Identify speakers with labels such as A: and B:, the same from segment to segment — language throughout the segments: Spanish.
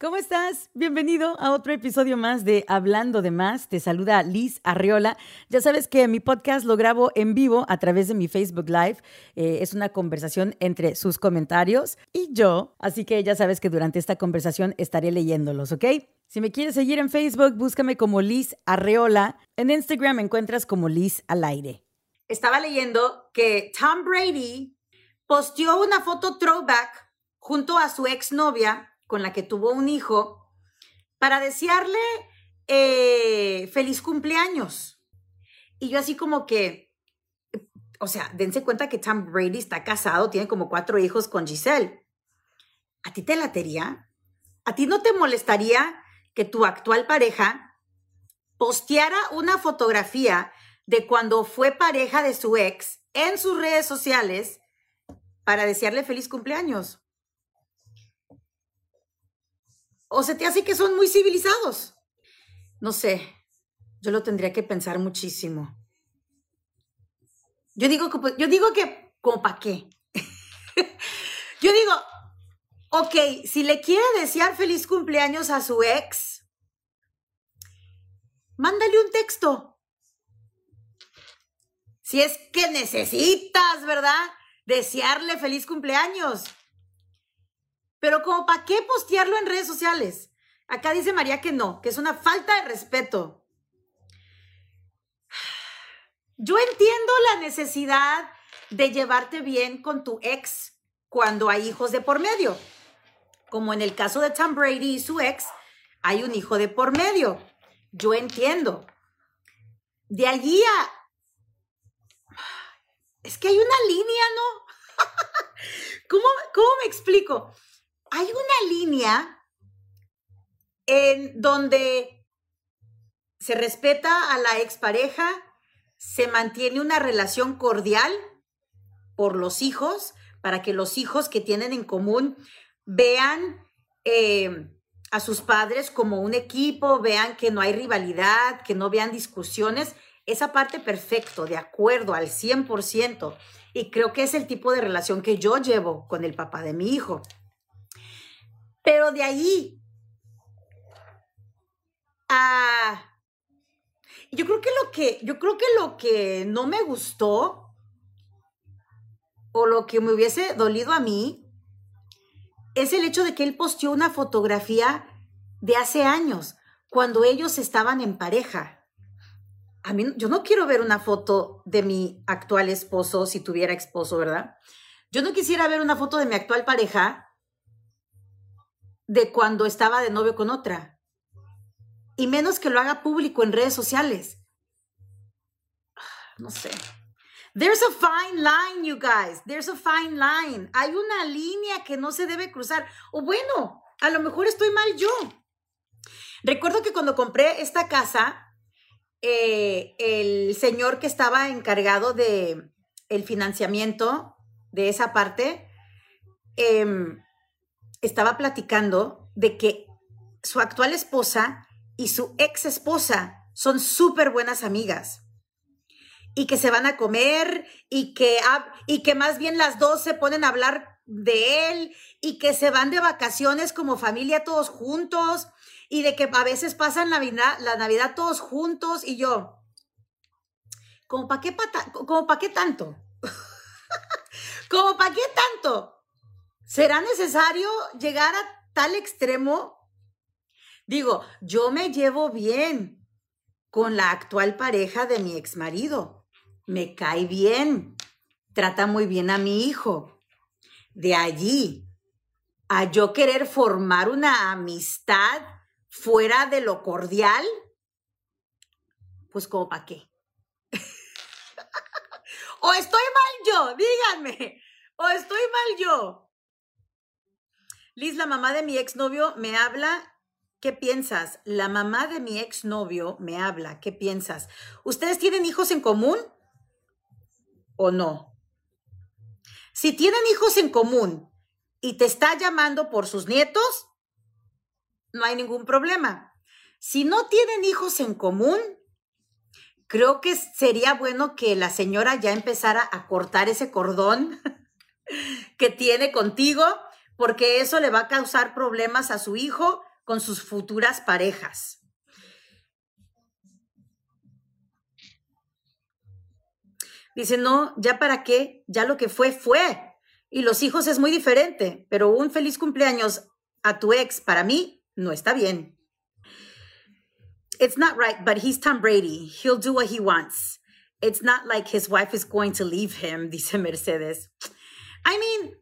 A: ¿Cómo estás? Bienvenido a otro episodio más de Hablando de Más. Te saluda Liz Arriola. Ya sabes que mi podcast lo grabo en vivo a través de mi Facebook Live. Eh, es una conversación entre sus comentarios y yo. Así que ya sabes que durante esta conversación estaré leyéndolos, ¿ok? Si me quieres seguir en Facebook, búscame como Liz Arreola. En Instagram me encuentras como Liz al aire. Estaba leyendo que Tom Brady posteó una foto throwback junto a su exnovia con la que tuvo un hijo para desearle eh, feliz cumpleaños. Y yo así como que, o sea, dense cuenta que Tom Brady está casado, tiene como cuatro hijos con Giselle. ¿A ti te latería? ¿A ti no te molestaría que tu actual pareja posteara una fotografía de cuando fue pareja de su ex en sus redes sociales para desearle feliz cumpleaños? ¿O se te hace que son muy civilizados? No sé, yo lo tendría que pensar muchísimo. Yo digo que, pues, yo digo que, ¿como para qué? yo digo, ok, si le quiere desear feliz cumpleaños a su ex, mándale un texto. Si es que necesitas, ¿verdad? Desearle feliz cumpleaños. Pero como para qué postearlo en redes sociales. Acá dice María que no, que es una falta de respeto. Yo entiendo la necesidad de llevarte bien con tu ex cuando hay hijos de por medio. Como en el caso de Tom Brady y su ex, hay un hijo de por medio. Yo entiendo. De allí a... Es que hay una línea, ¿no? ¿Cómo, ¿Cómo me explico? Hay una línea en donde se respeta a la expareja, se mantiene una relación cordial por los hijos, para que los hijos que tienen en común vean eh, a sus padres como un equipo, vean que no hay rivalidad, que no vean discusiones. Esa parte perfecto, de acuerdo al 100%. Y creo que es el tipo de relación que yo llevo con el papá de mi hijo. Pero de ahí a... Yo creo que lo que, yo creo que lo que no me gustó o lo que me hubiese dolido a mí es el hecho de que él posteó una fotografía de hace años, cuando ellos estaban en pareja. A mí, yo no quiero ver una foto de mi actual esposo si tuviera esposo, ¿verdad? Yo no quisiera ver una foto de mi actual pareja de cuando estaba de novio con otra. Y menos que lo haga público en redes sociales. No sé. There's a fine line, you guys. There's a fine line. Hay una línea que no se debe cruzar. O bueno, a lo mejor estoy mal yo. Recuerdo que cuando compré esta casa, eh, el señor que estaba encargado de el financiamiento de esa parte, eh, estaba platicando de que su actual esposa y su ex esposa son súper buenas amigas y que se van a comer y que, y que más bien las dos se ponen a hablar de él y que se van de vacaciones como familia todos juntos y de que a veces pasan la Navidad, la Navidad todos juntos y yo, ¿como para qué, para qué tanto? ¿Como para qué tanto? ¿Será necesario llegar a tal extremo? Digo, yo me llevo bien con la actual pareja de mi ex marido. Me cae bien. Trata muy bien a mi hijo. De allí a yo querer formar una amistad fuera de lo cordial, pues como para qué. o estoy mal yo, díganme, o estoy mal yo. Liz, la mamá de mi exnovio me habla. ¿Qué piensas? La mamá de mi exnovio me habla. ¿Qué piensas? ¿Ustedes tienen hijos en común o no? Si tienen hijos en común y te está llamando por sus nietos, no hay ningún problema. Si no tienen hijos en común, creo que sería bueno que la señora ya empezara a cortar ese cordón que tiene contigo porque eso le va a causar problemas a su hijo con sus futuras parejas. Dice, no, ya para qué, ya lo que fue, fue. Y los hijos es muy diferente, pero un feliz cumpleaños a tu ex para mí no está bien. It's not right, but he's Tom Brady. He'll do what he wants. It's not like his wife is going to leave him, dice Mercedes. I mean,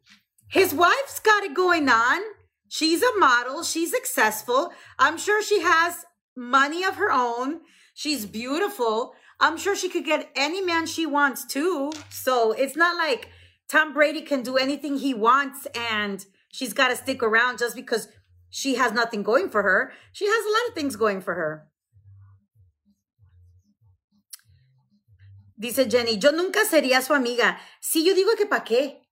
A: his wife's got it going on. She's a model, she's successful. I'm sure she has money of her own. She's beautiful. I'm sure she could get any man she wants too. So it's not like Tom Brady can do anything he wants and she's got to stick around just because she has nothing going for her. She has a lot of things going for her. Dice Jenny, yo nunca sería su amiga. Sí, yo digo que para qué.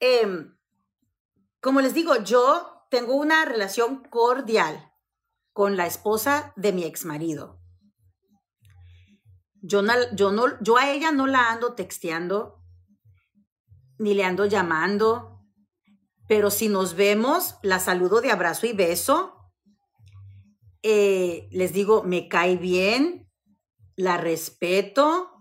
A: Eh, como les digo, yo tengo una relación cordial con la esposa de mi ex marido. Yo, no, yo, no, yo a ella no la ando texteando, ni le ando llamando, pero si nos vemos, la saludo de abrazo y beso. Eh, les digo, me cae bien, la respeto,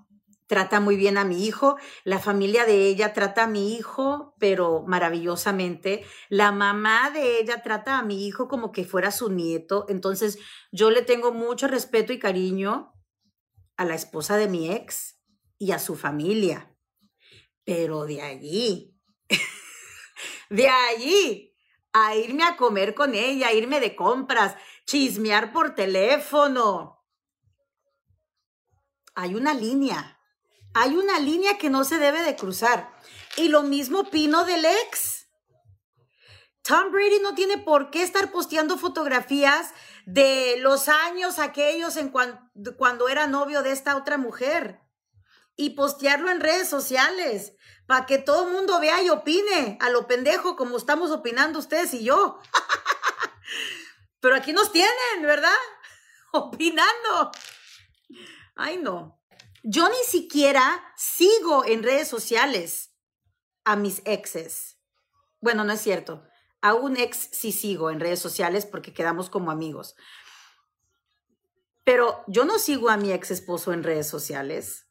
A: trata muy bien a mi hijo, la familia de ella trata a mi hijo, pero maravillosamente, la mamá de ella trata a mi hijo como que fuera su nieto, entonces yo le tengo mucho respeto y cariño a la esposa de mi ex y a su familia. Pero de allí, de allí, a irme a comer con ella, irme de compras, chismear por teléfono. Hay una línea, hay una línea que no se debe de cruzar. Y lo mismo opino del ex. Tom Brady no tiene por qué estar posteando fotografías de los años aquellos en cuando era novio de esta otra mujer y postearlo en redes sociales para que todo el mundo vea y opine a lo pendejo como estamos opinando ustedes y yo. Pero aquí nos tienen, ¿verdad? Opinando. Ay, no. Yo ni siquiera sigo en redes sociales a mis exes. Bueno, no es cierto. A un ex sí sigo en redes sociales porque quedamos como amigos. Pero yo no sigo a mi ex esposo en redes sociales.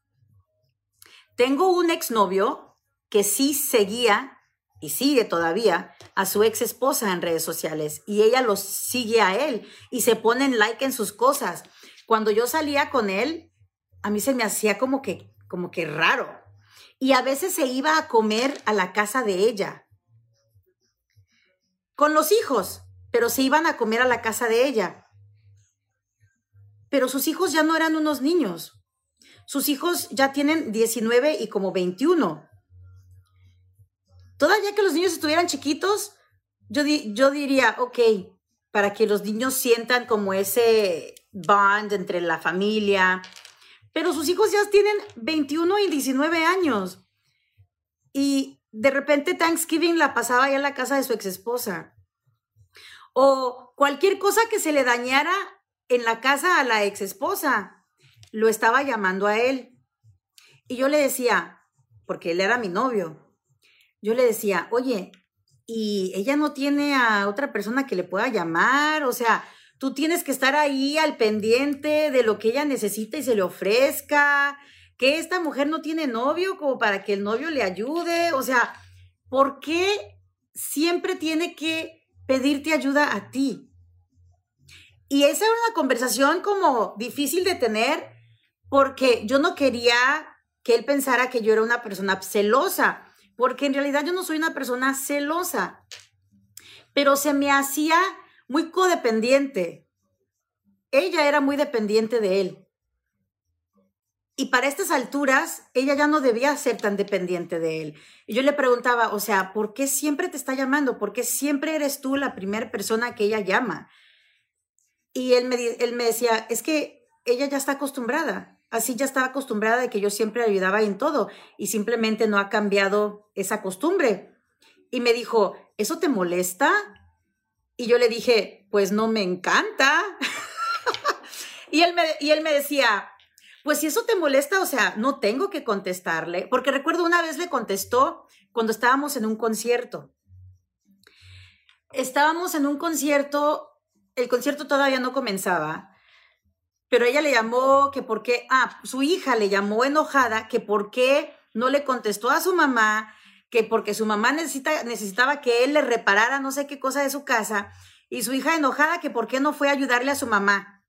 A: Tengo un exnovio que sí seguía y sigue todavía a su ex esposa en redes sociales y ella lo sigue a él y se ponen like en sus cosas. Cuando yo salía con él, a mí se me hacía como que, como que raro. Y a veces se iba a comer a la casa de ella con los hijos, pero se iban a comer a la casa de ella. Pero sus hijos ya no eran unos niños. Sus hijos ya tienen 19 y como 21. Todavía que los niños estuvieran chiquitos, yo, yo diría, ok, para que los niños sientan como ese bond entre la familia. Pero sus hijos ya tienen 21 y 19 años. Y de repente Thanksgiving la pasaba ya en la casa de su ex esposa. O cualquier cosa que se le dañara en la casa a la ex esposa, lo estaba llamando a él. Y yo le decía, porque él era mi novio, yo le decía, oye, y ella no tiene a otra persona que le pueda llamar, o sea, tú tienes que estar ahí al pendiente de lo que ella necesita y se le ofrezca, que esta mujer no tiene novio como para que el novio le ayude, o sea, ¿por qué siempre tiene que pedirte ayuda a ti? Y esa era una conversación como difícil de tener porque yo no quería que él pensara que yo era una persona celosa, porque en realidad yo no soy una persona celosa, pero se me hacía muy codependiente. Ella era muy dependiente de él. Y para estas alturas, ella ya no debía ser tan dependiente de él. Y yo le preguntaba, o sea, ¿por qué siempre te está llamando? ¿Por qué siempre eres tú la primera persona que ella llama? Y él me, él me decía, es que ella ya está acostumbrada. Así ya estaba acostumbrada de que yo siempre ayudaba en todo y simplemente no ha cambiado esa costumbre. Y me dijo, ¿eso te molesta? Y yo le dije, pues no me encanta. y, él me, y él me decía, pues si eso te molesta, o sea, no tengo que contestarle, porque recuerdo una vez le contestó cuando estábamos en un concierto. estábamos en un concierto, el concierto todavía no comenzaba, pero ella le llamó que por qué, ah, su hija le llamó enojada que por qué no le contestó a su mamá, que porque su mamá necesita, necesitaba que él le reparara no sé qué cosa de su casa, y su hija enojada que por qué no fue a ayudarle a su mamá.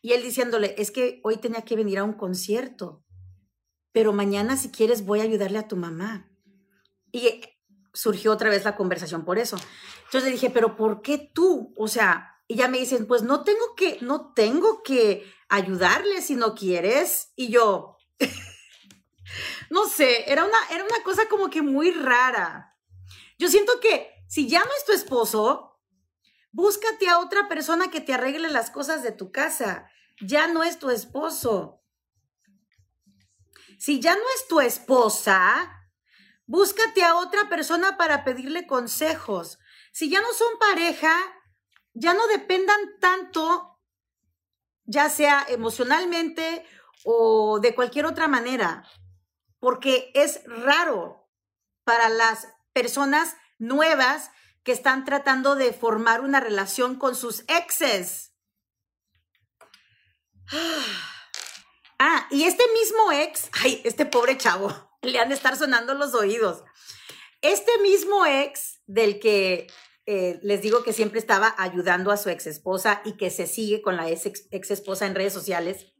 A: Y él diciéndole, es que hoy tenía que venir a un concierto, pero mañana si quieres voy a ayudarle a tu mamá. Y surgió otra vez la conversación por eso. Entonces le dije, pero ¿por qué tú? O sea, y ya me dicen, pues no tengo que, no tengo que ayudarle si no quieres. Y yo, no sé, era una, era una cosa como que muy rara. Yo siento que si ya no es tu esposo, búscate a otra persona que te arregle las cosas de tu casa. Ya no es tu esposo. Si ya no es tu esposa, Búscate a otra persona para pedirle consejos. Si ya no son pareja, ya no dependan tanto, ya sea emocionalmente o de cualquier otra manera, porque es raro para las personas nuevas que están tratando de formar una relación con sus exes. Ah, y este mismo ex, ay, este pobre chavo, le han de estar sonando los oídos. Este mismo ex del que eh, les digo que siempre estaba ayudando a su ex esposa y que se sigue con la ex, esposa en redes sociales,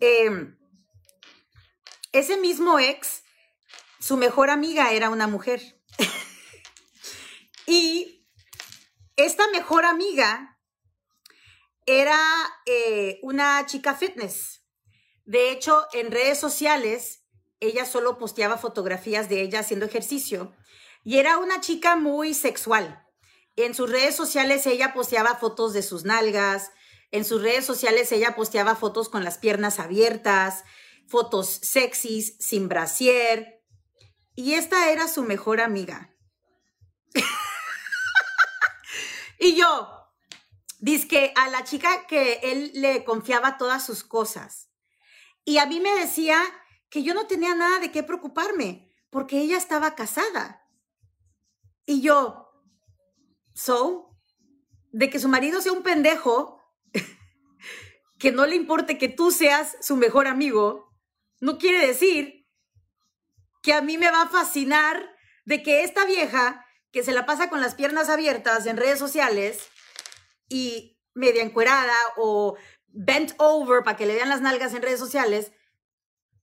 A: em, ese mismo ex, su mejor amiga era una mujer. y esta mejor amiga era eh, una chica fitness. De hecho, en redes sociales ella solo posteaba fotografías de ella haciendo ejercicio y era una chica muy sexual. En sus redes sociales ella posteaba fotos de sus nalgas, en sus redes sociales ella posteaba fotos con las piernas abiertas, fotos sexys, sin brasier. Y esta era su mejor amiga. y yo, que a la chica que él le confiaba todas sus cosas. Y a mí me decía que yo no tenía nada de qué preocuparme, porque ella estaba casada. Y yo, so, de que su marido sea un pendejo, que no le importe que tú seas su mejor amigo, no quiere decir que a mí me va a fascinar de que esta vieja que se la pasa con las piernas abiertas en redes sociales y media encuerada o bent over para que le vean las nalgas en redes sociales,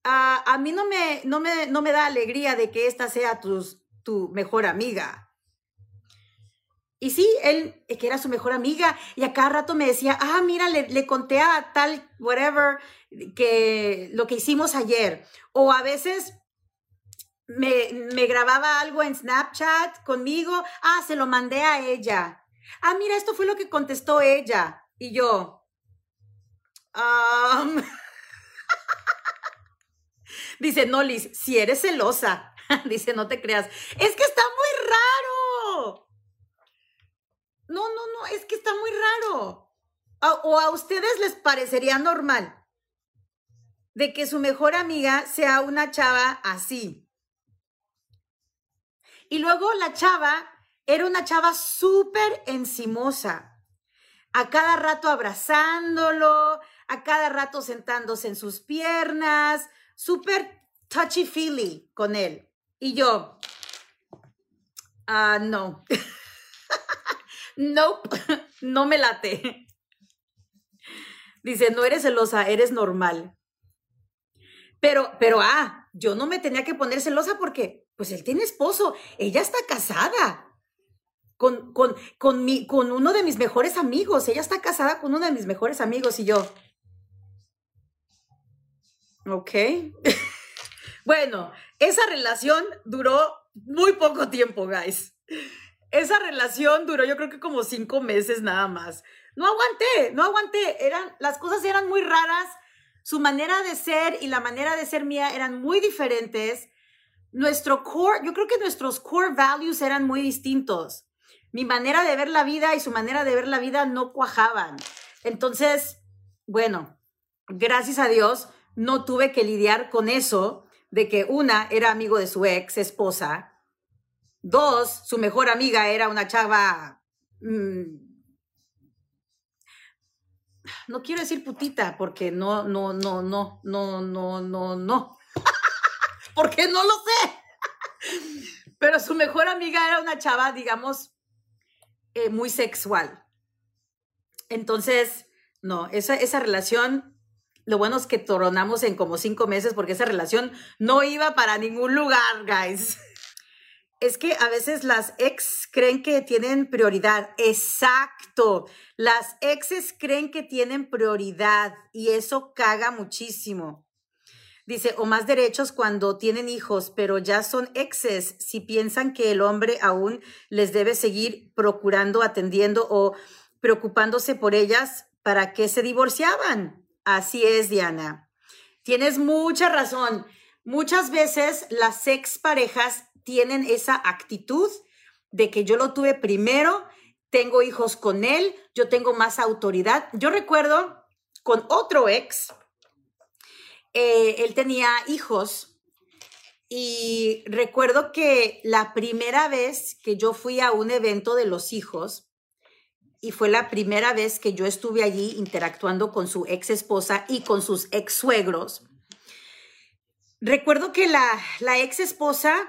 A: a, mí no me, no, me, no me da alegría de que esta sea tu mejor amiga. Y sí, él, eh, que era su mejor amiga, y a cada rato me decía, ah, mira, le, le, conté a tal, whatever, que lo que hicimos ayer. O a veces me, me grababa algo en Snapchat conmigo, ah, se lo mandé a ella. Ah, mira, esto fue lo que contestó ella. Y yo, um, Dice, no, Liz, si eres celosa. Dice, no te creas. Es que está muy raro. No, no, no, es que está muy raro. O a ustedes les parecería normal de que su mejor amiga sea una chava así. Y luego la chava era una chava súper encimosa, a cada rato abrazándolo, a cada rato sentándose en sus piernas, súper touchy-feely con él. Y yo, ah, no. nope, no me late. Dice, no eres celosa, eres normal. Pero, pero, ah, yo no me tenía que poner celosa porque, pues él tiene esposo, ella está casada. Con, con, con, mi, con uno de mis mejores amigos, ella está casada con uno de mis mejores amigos y yo, Ok. bueno, esa relación duró muy poco tiempo, guys. Esa relación duró yo creo que como cinco meses nada más. No aguanté, no aguanté. Eran, las cosas eran muy raras. Su manera de ser y la manera de ser mía eran muy diferentes. Nuestro core, yo creo que nuestros core values eran muy distintos. Mi manera de ver la vida y su manera de ver la vida no cuajaban. Entonces, bueno, gracias a Dios, no tuve que lidiar con eso de que una era amigo de su ex esposa Dos, su mejor amiga era una chava... mm, no quiero decir putita porque no, no, no, no, no, no, no, no. porque no lo sé. Pero su mejor amiga era una chava, digamos, eh, muy sexual. Entonces, no, esa, esa relación, lo bueno es que toronamos en como cinco meses porque esa relación no iba para ningún lugar, guys. Es que a veces las ex creen que tienen prioridad. Exacto. Las exes creen que tienen prioridad y eso caga muchísimo. Dice, o más derechos cuando tienen hijos, pero ya son exes si piensan que el hombre aún les debe seguir procurando, atendiendo o preocupándose por ellas, ¿para qué se divorciaban? Así es, Diana. Tienes mucha razón. Muchas veces las ex parejas tienen esa actitud de que yo lo tuve primero, tengo hijos con él, yo tengo más autoridad. Yo recuerdo con otro ex, eh, él tenía hijos y recuerdo que la primera vez que yo fui a un evento de los hijos, y fue la primera vez que yo estuve allí interactuando con su ex esposa y con sus ex suegros. Recuerdo que la, la ex esposa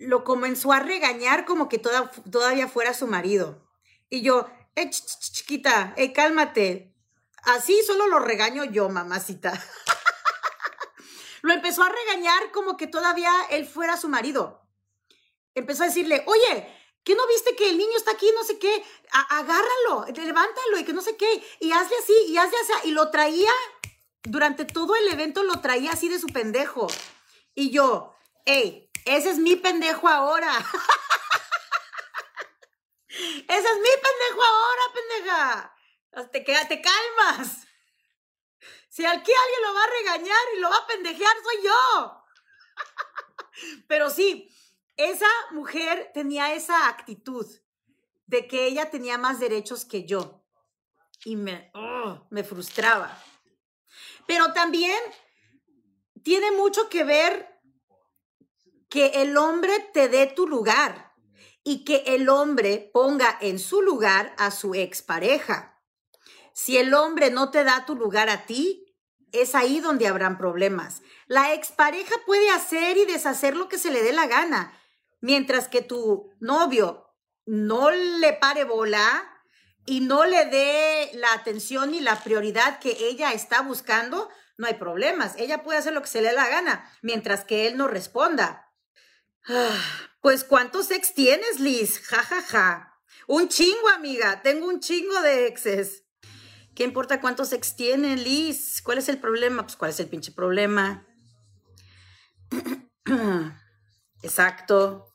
A: lo comenzó a regañar como que toda, todavía fuera su marido. Y yo, eh, ch, ch, chiquita, eh, cálmate. Así solo lo regaño yo, mamacita. lo empezó a regañar como que todavía él fuera su marido. Empezó a decirle, oye, ¿qué no viste que el niño está aquí? No sé qué, agárralo, levántalo y que no sé qué, y hazle así, y hazle así. Y lo traía, durante todo el evento lo traía así de su pendejo. Y yo, hey, ese es mi pendejo ahora. ese es mi pendejo ahora, pendeja. Te, te calmas. Si aquí alguien lo va a regañar y lo va a pendejear, soy yo. Pero sí, esa mujer tenía esa actitud de que ella tenía más derechos que yo. Y me, ugh, me frustraba. Pero también tiene mucho que ver que el hombre te dé tu lugar y que el hombre ponga en su lugar a su expareja. Si el hombre no te da tu lugar a ti, es ahí donde habrán problemas. La expareja puede hacer y deshacer lo que se le dé la gana, mientras que tu novio no le pare bola y no le dé la atención y la prioridad que ella está buscando, no hay problemas. Ella puede hacer lo que se le dé la gana, mientras que él no responda. Pues, ¿cuántos ex tienes, Liz? Ja, ja, ja. Un chingo, amiga. Tengo un chingo de exes. ¿Qué importa cuántos ex tiene, Liz? ¿Cuál es el problema? Pues, ¿cuál es el pinche problema? Exacto.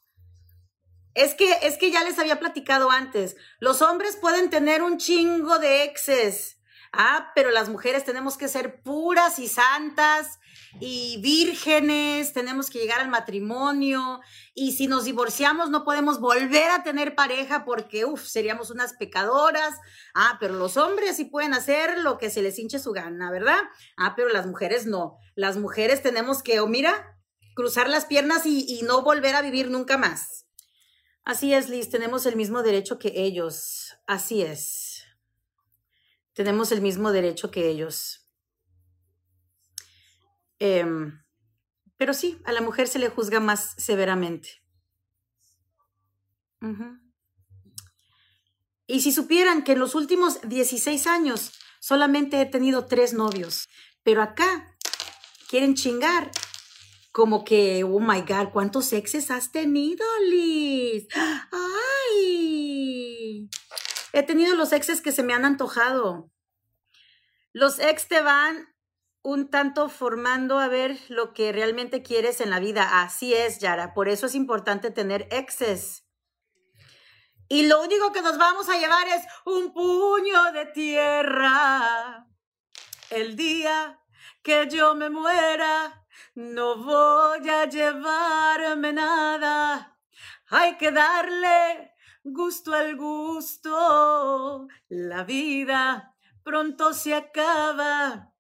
A: Es que, es que ya les había platicado antes. Los hombres pueden tener un chingo de exes. Ah, pero las mujeres tenemos que ser puras y santas y vírgenes, tenemos que llegar al matrimonio y si nos divorciamos no podemos volver a tener pareja porque, uff, seríamos unas pecadoras. Ah, pero los hombres sí pueden hacer lo que se les hinche su gana, ¿verdad? Ah, pero las mujeres no. Las mujeres tenemos que, o mira, cruzar las piernas y, y no volver a vivir nunca más. Así es, Liz, tenemos el mismo derecho que ellos. Así es. Tenemos el mismo derecho que ellos. Em, pero sí, a la mujer se le juzga más severamente. Ujú. Y si supieran que en los últimos 16 años solamente he tenido tres novios, pero acá quieren chingar. Como que, oh my God, ¿cuántos exes has tenido, Liz? ¡Ay! He tenido los exes que se me han antojado. Los ex te van un tanto formando a ver lo que realmente quieres en la vida. Así es, Yara. Por eso es importante tener exes. Y lo único que nos vamos a llevar es un puño de tierra. El día que yo me muera, no voy a llevarme nada. Hay que darle gusto al gusto, la vida pronto se acaba.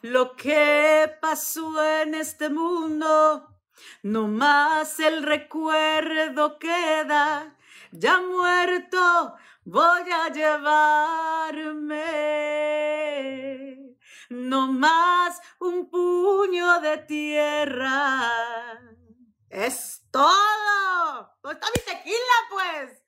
A: Lo que pasó en este mundo, no más el recuerdo queda. Ya muerto voy a llevarme, no más un puño de tierra. Es todo. Está mi tequila, pues.